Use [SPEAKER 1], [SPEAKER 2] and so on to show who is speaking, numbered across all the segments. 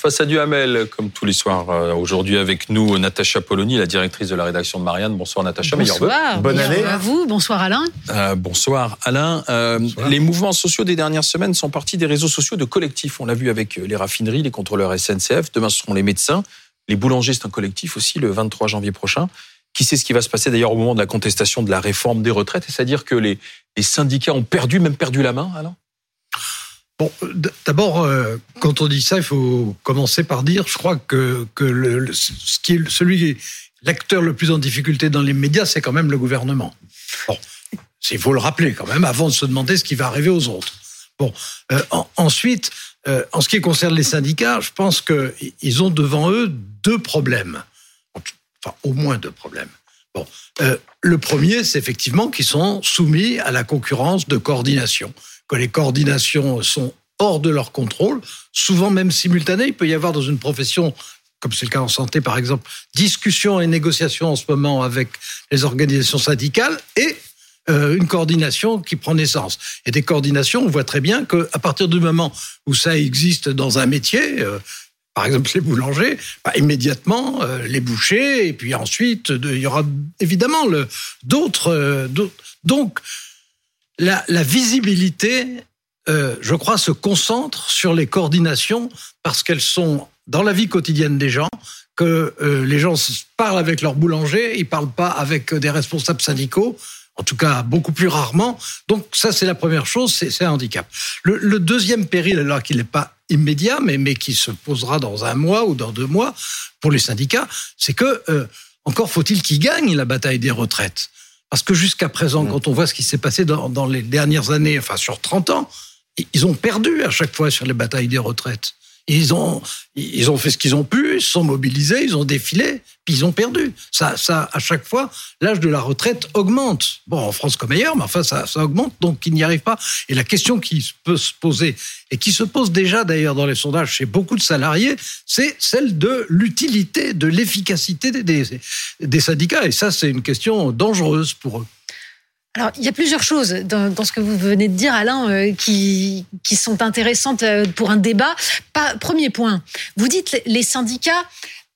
[SPEAKER 1] Face à Duhamel, comme tous les soirs, euh, aujourd'hui avec nous, Natacha Polony, la directrice de la rédaction de Marianne. Bonsoir Natacha,
[SPEAKER 2] bonsoir, Bonne année. à vous, bonsoir Alain.
[SPEAKER 1] Euh, bonsoir Alain. Euh, les mouvements sociaux des dernières semaines sont partis des réseaux sociaux de collectifs. On l'a vu avec les raffineries, les contrôleurs SNCF. Demain, ce seront les médecins. Les boulangers, c'est un collectif aussi, le 23 janvier prochain. Qui sait ce qui va se passer d'ailleurs au moment de la contestation de la réforme des retraites? C'est-à-dire que les, les syndicats ont perdu, même perdu la main, Alain?
[SPEAKER 3] D'abord, euh, quand on dit ça, il faut commencer par dire, je crois que, celui l'acteur le plus en difficulté dans les médias, c'est quand même le gouvernement. Il faut le rappeler quand même avant de se demander ce qui va arriver aux autres. Bon, euh, ensuite, euh, en ce qui concerne les syndicats, je pense qu'ils ont devant eux deux problèmes, enfin au moins deux problèmes. Bon, le premier, c'est effectivement qu'ils sont soumis à la concurrence de coordination que les coordinations sont hors de leur contrôle, souvent même simultanées. Il peut y avoir dans une profession, comme c'est le cas en santé par exemple, discussion et négociation en ce moment avec les organisations syndicales et euh, une coordination qui prend naissance. Et des coordinations, on voit très bien qu'à partir du moment où ça existe dans un métier, euh, par exemple les boulangers, bah, immédiatement euh, les bouchers, et puis ensuite il y aura évidemment d'autres. donc la, visibilité, euh, je crois, se concentre sur les coordinations parce qu'elles sont dans la vie quotidienne des gens, que euh, les gens parlent avec leur boulanger, ils parlent pas avec des responsables syndicaux, en tout cas beaucoup plus rarement. Donc ça, c'est la première chose, c'est un handicap. Le, deuxième péril, alors qu'il n'est pas immédiat, mais, qui se posera dans un mois ou dans deux mois pour les syndicats, c'est que euh, encore faut-il qu'ils gagnent la bataille des retraites. Parce que jusqu'à présent, quand on voit ce qui s'est passé dans, les dernières années, enfin sur 30 ans, ils ont perdu à chaque fois sur les batailles des retraites. Ils ont, ils ont fait ce qu'ils ont pu, ils se sont mobilisés, ils ont défilé, puis ils ont perdu. Ça, ça, à chaque fois, l'âge de la retraite augmente. Bon, en France comme ailleurs, mais enfin, ça, augmente, donc ils n'y arrivent pas. Et la question qui peut se poser, et qui se pose déjà d'ailleurs dans les sondages chez beaucoup de salariés, c'est celle de l'utilité, de l'efficacité des, des syndicats. Et ça, c'est une question dangereuse pour eux.
[SPEAKER 2] Alors, il y a plusieurs choses dans, ce que vous venez de dire, Alain, euh, qui, qui sont intéressantes euh, pour un débat. Pas, premier point, vous dites les syndicats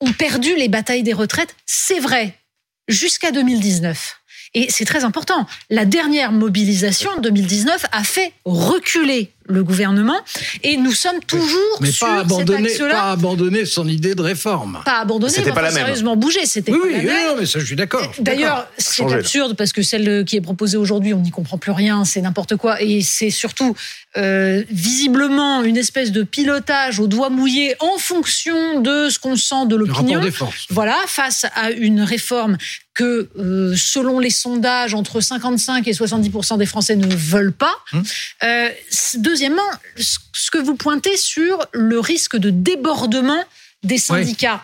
[SPEAKER 2] ont perdu les batailles des retraites. C'est vrai, jusqu'à 2019. Et c'est très important. La dernière mobilisation en 2019 a fait reculer le gouvernement et nous sommes toujours
[SPEAKER 3] mais
[SPEAKER 2] sur
[SPEAKER 3] pas abandonner,
[SPEAKER 2] cet
[SPEAKER 3] pas abandonner son idée de réforme.
[SPEAKER 2] Pas abandonner, c'était pas la même. sérieusement bouger, c'était
[SPEAKER 3] oui,
[SPEAKER 2] pas
[SPEAKER 3] oui,
[SPEAKER 2] la même.
[SPEAKER 3] Oui, mais ça je suis d'accord.
[SPEAKER 2] D'ailleurs, c'est absurde parce que celle qui est proposée aujourd'hui, on n'y comprend plus rien, c'est n'importe quoi et c'est surtout euh, visiblement une espèce de pilotage au doigt mouillé en fonction de ce qu'on sent de l'opinion. Voilà, face à une réforme que, euh, selon les sondages, entre 55 et 70 des Français ne veulent pas. Hum. Euh, deuxièmement, ce que vous pointez sur le risque de débordement des syndicats.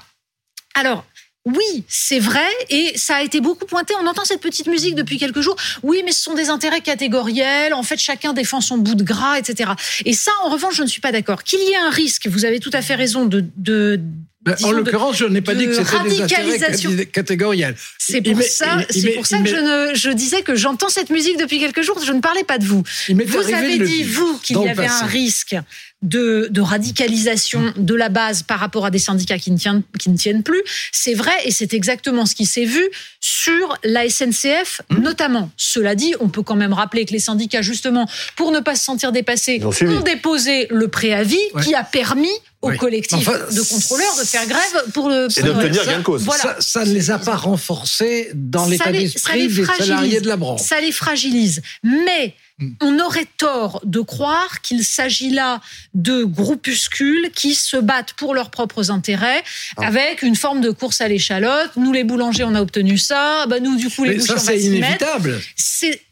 [SPEAKER 2] Alors, oui, c'est vrai, et ça a été beaucoup pointé. On entend cette petite musique depuis quelques jours. Oui, mais ce sont des intérêts catégoriels. En fait, chacun défend son bout de gras, etc. Et ça, en revanche, je ne suis pas d'accord. Qu'il y ait un risque, vous avez tout à fait raison de, de
[SPEAKER 3] ben, en l'occurrence, je n'ai pas dit que c'était des catégoriels.
[SPEAKER 2] C'est pour ça, c'est pour ça que je, ne, je disais que j'entends cette musique depuis quelques jours. Je ne parlais pas de vous. Vous avez dit, vous, qu'il y avait un risque de, de, radicalisation de la base par rapport à des syndicats qui ne tiennent, qui ne tiennent plus. C'est vrai et c'est exactement ce qui s'est vu sur la SNCF mmh. notamment. Cela dit, on peut quand même rappeler que les syndicats, justement, pour ne pas se sentir dépassés, ont, déposé le préavis qui a permis au collectif de contrôleurs de faire grève pour le.
[SPEAKER 4] et d'obtenir gain de cause.
[SPEAKER 3] Ça, ça, ne les a pas renforcés dans l'état d'esprit des salariés de la branche.
[SPEAKER 2] Ça les fragilise. Mais. On aurait tort de croire qu'il s'agit là de groupuscules qui se battent pour leurs propres intérêts ah. avec une forme de course à l'échalote. Nous, les boulangers, on a obtenu ça. Bah, nous, du coup, les bouchers, on va
[SPEAKER 3] c'est inévitable.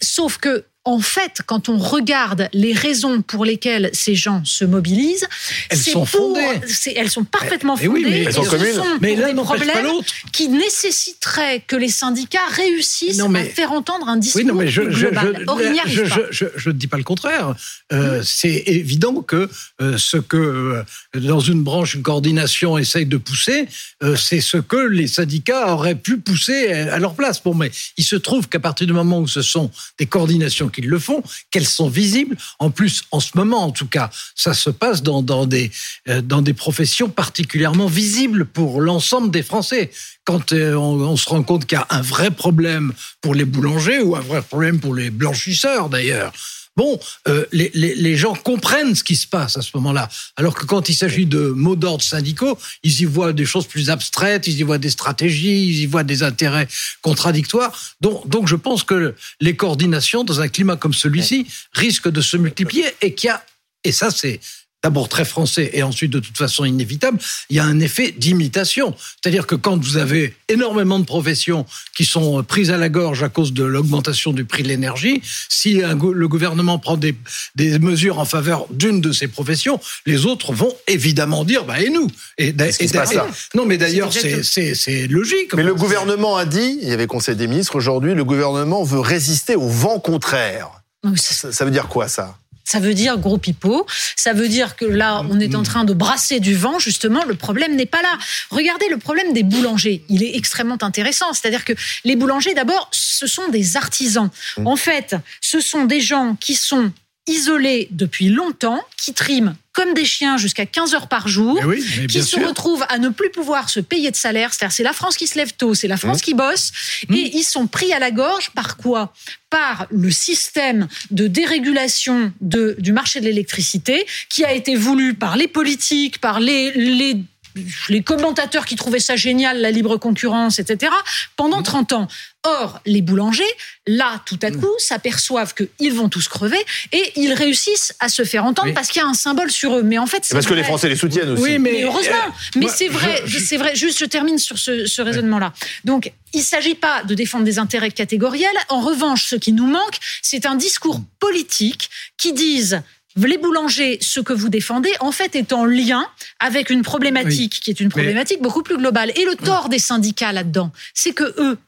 [SPEAKER 2] Sauf que en fait, quand on regarde les raisons pour lesquelles ces gens se mobilisent,
[SPEAKER 3] elles sont fondées.
[SPEAKER 2] elles sont parfaitement fondées. Oui,
[SPEAKER 4] mais elles sont communes.
[SPEAKER 2] mais là, des problèmes qui nécessiteraient que les syndicats réussissent à faire entendre un discours oui, non, mais global.
[SPEAKER 3] Pas. Je ne dis pas le contraire. Euh, c'est évident que euh, ce que euh, dans une branche, une coordination essaye de pousser, c'est ce que les syndicats auraient pu pousser à leur place. Bon, mais il se trouve qu'à partir du moment où ce sont des coordinations qui qu'ils le font, qu'elles sont visibles. En plus, en ce moment, en tout cas, ça se passe dans, des, euh, dans des professions particulièrement visibles pour l'ensemble des Français. Quand euh, on, on se rend compte qu'il y a un vrai problème pour les boulangers ou un vrai problème pour les blanchisseurs d'ailleurs, Bon, euh, les, les, les, gens comprennent ce qui se passe à ce moment-là. Alors que quand il s'agit de mots d'ordre syndicaux, ils y voient des choses plus abstraites, ils y voient des stratégies, ils y voient des intérêts contradictoires. Donc, donc je pense que les coordinations dans un climat comme celui-ci risquent de se multiplier et qu'il y a, et ça c'est d'abord très français et ensuite de toute façon inévitable, il y a un effet d'imitation. C'est-à-dire que quand vous avez énormément de professions qui sont prises à la gorge à cause de l'augmentation du prix de l'énergie, si le gouvernement prend des, des mesures en faveur d'une de ces professions, les autres vont évidemment dire bah et nous? Et,
[SPEAKER 4] et, et
[SPEAKER 3] Non mais d'ailleurs c'est logique.
[SPEAKER 4] Mais le gouvernement a dit, il y avait Conseil des ministres aujourd'hui, le gouvernement veut résister au vent contraire. Ça, ça veut dire quoi ça?
[SPEAKER 2] Ça veut dire gros pipeau. Ça veut dire que là, on est en train de brasser du vent. Justement, le problème n'est pas là. Regardez le problème des boulangers. Il est extrêmement intéressant. C'est-à-dire que les boulangers, d'abord, ce sont des artisans. Mmh. En fait, ce sont des gens qui sont isolés depuis longtemps, qui triment comme des chiens jusqu'à 15 heures par jour, qui se retrouvent à ne plus pouvoir se payer de salaire. C'est-à-dire, c'est la France qui se lève tôt, c'est la France mmh. qui bosse, mmh. et ils sont pris à la gorge par quoi? Par le système de dérégulation de, du marché de l'électricité qui a été voulu par les politiques, par les, les les commentateurs qui trouvaient ça génial, la libre concurrence, etc., pendant 30 ans. Or, les boulangers, là, tout à coup, s'aperçoivent qu'ils vont tous crever et ils réussissent à se faire entendre parce qu'il y a un symbole sur eux. Mais en fait,
[SPEAKER 4] c'est parce que les Français les soutiennent aussi.
[SPEAKER 2] Oui, mais, heureusement. mais c'est vrai, c'est vrai. Juste, je termine sur ce, ce raisonnement-là. Donc, il ne s'agit pas de défendre des intérêts catégoriels. En revanche, ce qui nous manque, c'est un discours politique qui dise les boulangers, ce que vous défendez, en fait, est en lien avec une problématique qui est une problématique beaucoup plus globale. Et le tort des syndicats là-dedans, c'est que eux,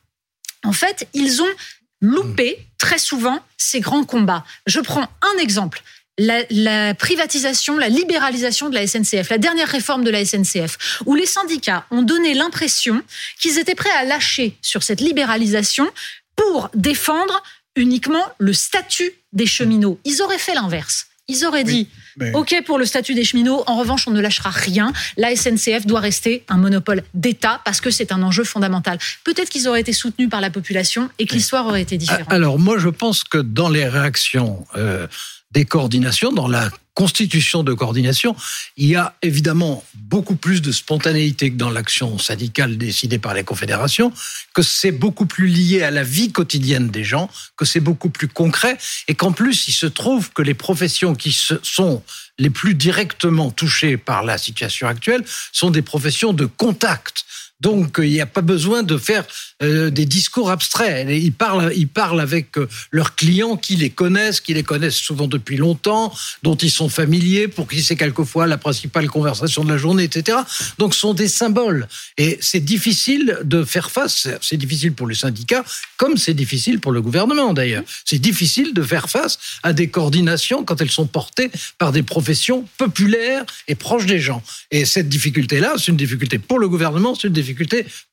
[SPEAKER 2] en fait, ils ont loupé très souvent ces grands combats. Je prends un exemple. La, la, privatisation, la libéralisation de la SNCF, la dernière réforme de la SNCF, où les syndicats ont donné l'impression qu'ils étaient prêts à lâcher sur cette libéralisation pour défendre uniquement le statut des cheminots. Ils auraient fait l'inverse. Ils auraient dit OK pour le statut des cheminots, en revanche, on ne lâchera rien. La SNCF doit rester un monopole d'État parce que c'est un enjeu fondamental. Peut-être qu'ils auraient été soutenus par la population et que l'histoire aurait été différente.
[SPEAKER 3] Alors, moi, je pense que dans les réactions euh, des coordinations, dans la constitution de coordination, il y a évidemment beaucoup plus de spontanéité que dans l'action syndicale décidée par les confédérations, que c'est beaucoup plus lié à la vie quotidienne des gens, que c'est beaucoup plus concret, et qu'en plus, il se trouve que les professions qui sont les plus directement touchées par la situation actuelle sont des professions de contact. Donc, il n'y a pas besoin de faire euh, des discours abstraits. Ils parlent, ils parlent avec euh, leurs clients qui les connaissent, qui les connaissent souvent depuis longtemps, dont ils sont familiers, pour qui c'est quelquefois la principale conversation de la journée, etc. Donc, ce sont des symboles. Et c'est difficile de faire face. C'est difficile pour les syndicats, comme c'est difficile pour le gouvernement d'ailleurs. C'est difficile de faire face à des coordinations quand elles sont portées par des professions populaires et proches des gens. Et cette difficulté-là, c'est une difficulté pour le gouvernement, c'est une difficulté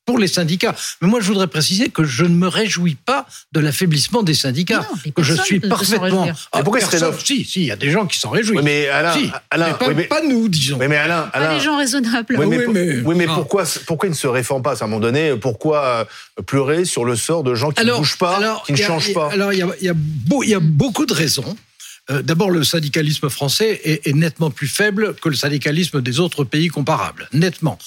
[SPEAKER 3] pour les syndicats. Mais moi, je voudrais préciser que je ne me réjouis pas de l'affaiblissement des syndicats. que je suis parfaitement.
[SPEAKER 4] Ah, pourquoi personne...
[SPEAKER 3] Si, si, il y a des gens qui s'en réjouissent.
[SPEAKER 4] mais Alain,
[SPEAKER 3] si,
[SPEAKER 4] Alain
[SPEAKER 3] pas,
[SPEAKER 4] mais...
[SPEAKER 3] pas, nous, disons.
[SPEAKER 4] Mais, mais Alain, Alain...
[SPEAKER 2] Pas des gens raisonnables.
[SPEAKER 4] Oui, mais, oui, mais, oui, mais pourquoi, pourquoi ils ne se réforment pas à un moment donné Pourquoi euh, pleurer sur le sort de gens qui alors, ne bougent pas, alors, qui ne changent pas
[SPEAKER 3] Alors, il y a, y, a beau, y a beaucoup de raisons. Euh, D'abord, le syndicalisme français est, est, nettement plus faible que le syndicalisme des autres pays comparables. Nettement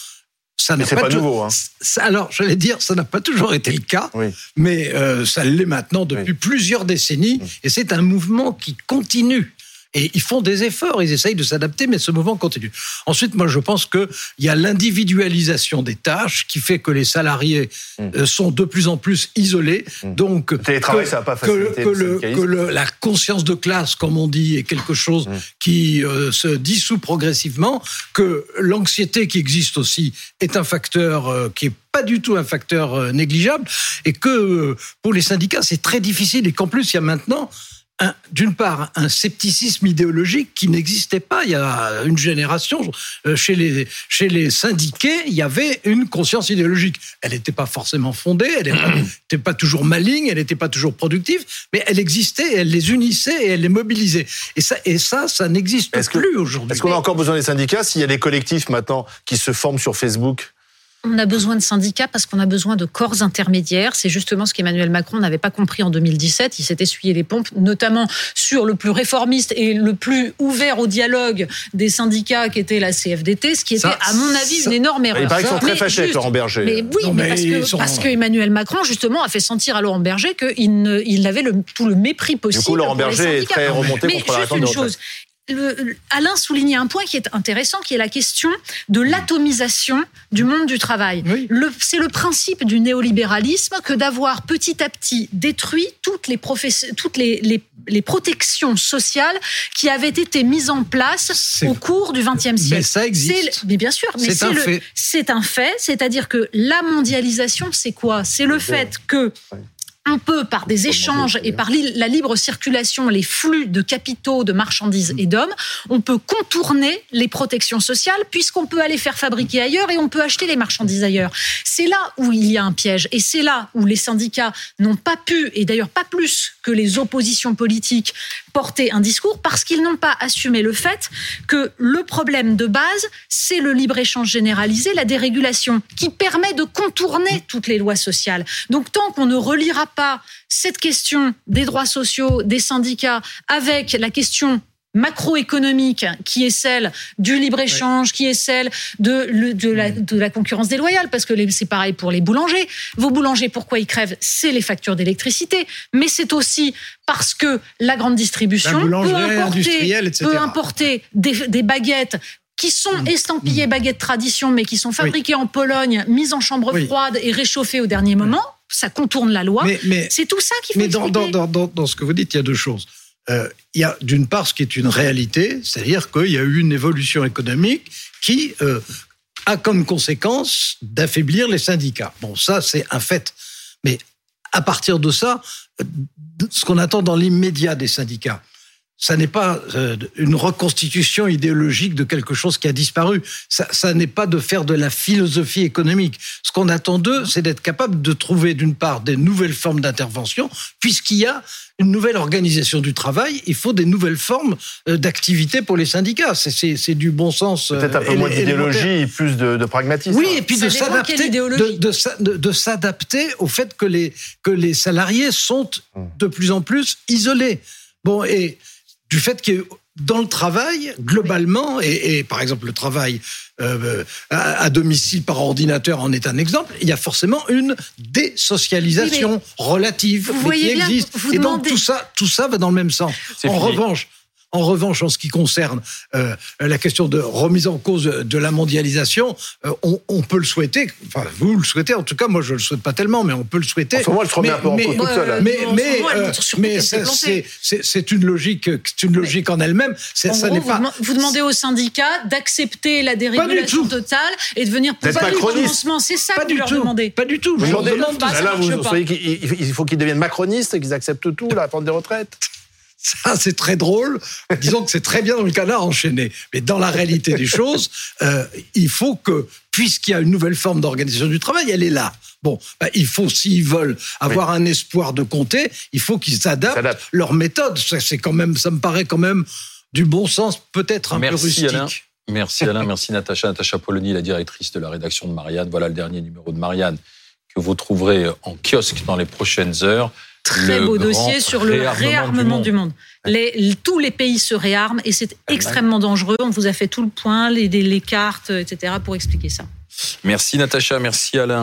[SPEAKER 4] ça pas, pas nouveau. Hein.
[SPEAKER 3] Ça, alors, j'allais dire, ça n'a pas toujours été le cas,
[SPEAKER 4] oui.
[SPEAKER 3] mais euh, ça l'est maintenant depuis oui. plusieurs décennies, et c'est un mouvement qui continue. Et ils font des efforts, ils essayent de s'adapter, mais ce mouvement continue. Ensuite, moi, je pense qu'il y a l'individualisation des tâches qui fait que les salariés mmh. sont de plus en plus isolés. Mmh. Donc,
[SPEAKER 4] le télétravail, que, ça n'a pas
[SPEAKER 3] que, le, que le, la conscience de classe, comme on dit, est quelque chose mmh. qui euh, se dissout progressivement, que l'anxiété qui existe aussi est un facteur euh, qui est pas du tout un facteur euh, négligeable, et que pour les syndicats, c'est très difficile, et qu'en plus, il y a maintenant d'une part, un scepticisme idéologique qui n'existait pas il y a une génération. Euh, chez les, chez les syndiqués, il y avait une conscience idéologique. Elle n'était pas forcément fondée, elle n'était pas, toujours maligne, elle n'était pas toujours productive, mais elle existait, elle les unissait et elle les mobilisait. Et ça, et ça, ça n'existe plus aujourd'hui.
[SPEAKER 4] Est-ce qu'on a encore besoin des syndicats s'il y a des collectifs maintenant qui se forment sur Facebook?
[SPEAKER 2] On a besoin de syndicats parce qu'on a besoin de corps intermédiaires. C'est justement ce qu'Emmanuel Macron n'avait pas compris en 2017. Il s'est essuyé les pompes, notamment sur le plus réformiste et le plus ouvert au dialogue des syndicats qui était la CFDT, ce qui était, à mon avis, une énorme erreur.
[SPEAKER 4] Il paraît qu'ils sont très fâchés avec Laurent Berger.
[SPEAKER 2] Mais oui, mais parce, que, parce que Emmanuel Macron, justement, a fait sentir à Laurent Berger qu'il il avait le, tout le mépris possible. Du coup,
[SPEAKER 4] Laurent Berger est très remonté
[SPEAKER 2] mais
[SPEAKER 4] contre
[SPEAKER 2] juste une chose, Alain soulignait un point qui est intéressant, qui est la question de l'atomisation du monde du travail. C'est le principe du néolibéralisme que d'avoir petit à petit détruit toutes les, toutes les, les, protections sociales qui avaient été mises en place au cours du XXe siècle.
[SPEAKER 3] Mais ça existe.
[SPEAKER 2] Mais bien sûr, mais c'est un, fait. un fait. C'est-à-dire que la mondialisation, c'est quoi? C'est le fait que on peut, par des échanges et par la libre circulation, les flux de capitaux, de marchandises et d'hommes, on peut contourner les protections sociales puisqu'on peut aller faire fabriquer ailleurs et on peut acheter les marchandises ailleurs. C'est là où il y a un piège et c'est là où les syndicats n'ont pas pu, et d'ailleurs pas plus que les oppositions politiques, porter un discours parce qu'ils n'ont pas assumé le fait que le problème de base, c'est le libre-échange généralisé, la dérégulation, qui permet de contourner toutes les lois sociales. Donc tant qu'on ne reliera pas cette question des droits sociaux, des syndicats, avec la question macroéconomique qui est celle du libre-échange, qui est celle de, de, la, de, la, concurrence déloyale, parce que c'est pareil pour les boulangers. Vos boulangers, pourquoi ils crèvent? C'est les factures d'électricité, mais c'est aussi parce que la grande distribution peut importer, peut importer des, des baguettes qui sont mmh. estampillées mmh. baguettes tradition, mais qui sont fabriquées en Pologne, mises en chambre froide et réchauffées au dernier moment. Ça contourne la loi. C'est tout ça qui faut
[SPEAKER 3] Mais dans, dans, dans, dans, ce que vous dites, il y a deux choses. Euh, il y a d'une part ce qui est une réalité, c'est-à-dire qu'il y a eu une évolution économique qui euh, a comme conséquence d'affaiblir les syndicats. Bon, ça c'est un fait. Mais à partir de ça, euh, ce qu'on attend dans l'immédiat des syndicats, ça n'est pas une reconstitution idéologique de quelque chose qui a disparu. Ça, ça n'est pas de faire de la philosophie économique. Ce qu'on attend d'eux, c'est d'être capable de trouver d'une part des nouvelles formes d'intervention, puisqu'il y a une nouvelle organisation du travail, il faut des nouvelles formes euh, d'activité pour les syndicats. C'est du bon sens.
[SPEAKER 4] Peut-être un peu euh, moins d'idéologie et plus de, pragmatisme.
[SPEAKER 3] Oui, et puis de s'adapter, de, s'adapter au fait que les, que les salariés sont de plus en plus isolés. Bon, et du fait que dans le travail, globalement, et, par exemple le travail euh, à, domicile par ordinateur en est un exemple, il y a forcément une désocialisation relative
[SPEAKER 2] vous qui existe.
[SPEAKER 3] et donc tout ça, tout ça va dans le même sens. En revanche, en revanche, en ce qui concerne euh, la question de remise en cause de la mondialisation, euh, on, on, peut le souhaiter. Enfin, vous le souhaitez. En tout cas, moi, je le souhaite pas tellement, mais on peut le souhaiter. En
[SPEAKER 4] ce moment, je remets un peu en cause toute seule.
[SPEAKER 3] Mais, mais, mais c'est une logique, c'est une logique en elle-même.
[SPEAKER 2] Ça n'est pas. Vous demandez aux syndicats d'accepter la dérégulation totale et de venir
[SPEAKER 4] poser le
[SPEAKER 2] financement. C'est ça que vous leur demandez.
[SPEAKER 3] Pas du tout.
[SPEAKER 4] Vous demandez, là, vous, vous qu'il faut qu'ils deviennent macronistes, qu'ils acceptent tout, la réforme des retraites.
[SPEAKER 3] Ça, c'est très drôle. Disons que c'est très bien dans le canard enchaîné. Mais dans la réalité des choses, euh, il faut que, puisqu'il y a une nouvelle forme d'organisation du travail, elle est là. Bon, bah, il faut, s'ils veulent avoir un espoir de compter, il faut qu'ils adaptent leur méthode. C'est quand même, ça me paraît quand même du bon sens, peut-être un peu rustique.
[SPEAKER 1] Alain. Merci Alain, merci Natacha. Natacha Polony, la directrice de la rédaction de Marianne. Voilà le dernier numéro de Marianne que vous trouverez en kiosque dans les prochaines heures
[SPEAKER 2] très beau dossier sur le réarmement, du monde. Les, tous les pays se réarment et c'est extrêmement dangereux. On vous a fait tout le point, les, les cartes, etc., pour expliquer ça.
[SPEAKER 1] Merci Natacha, merci Alain.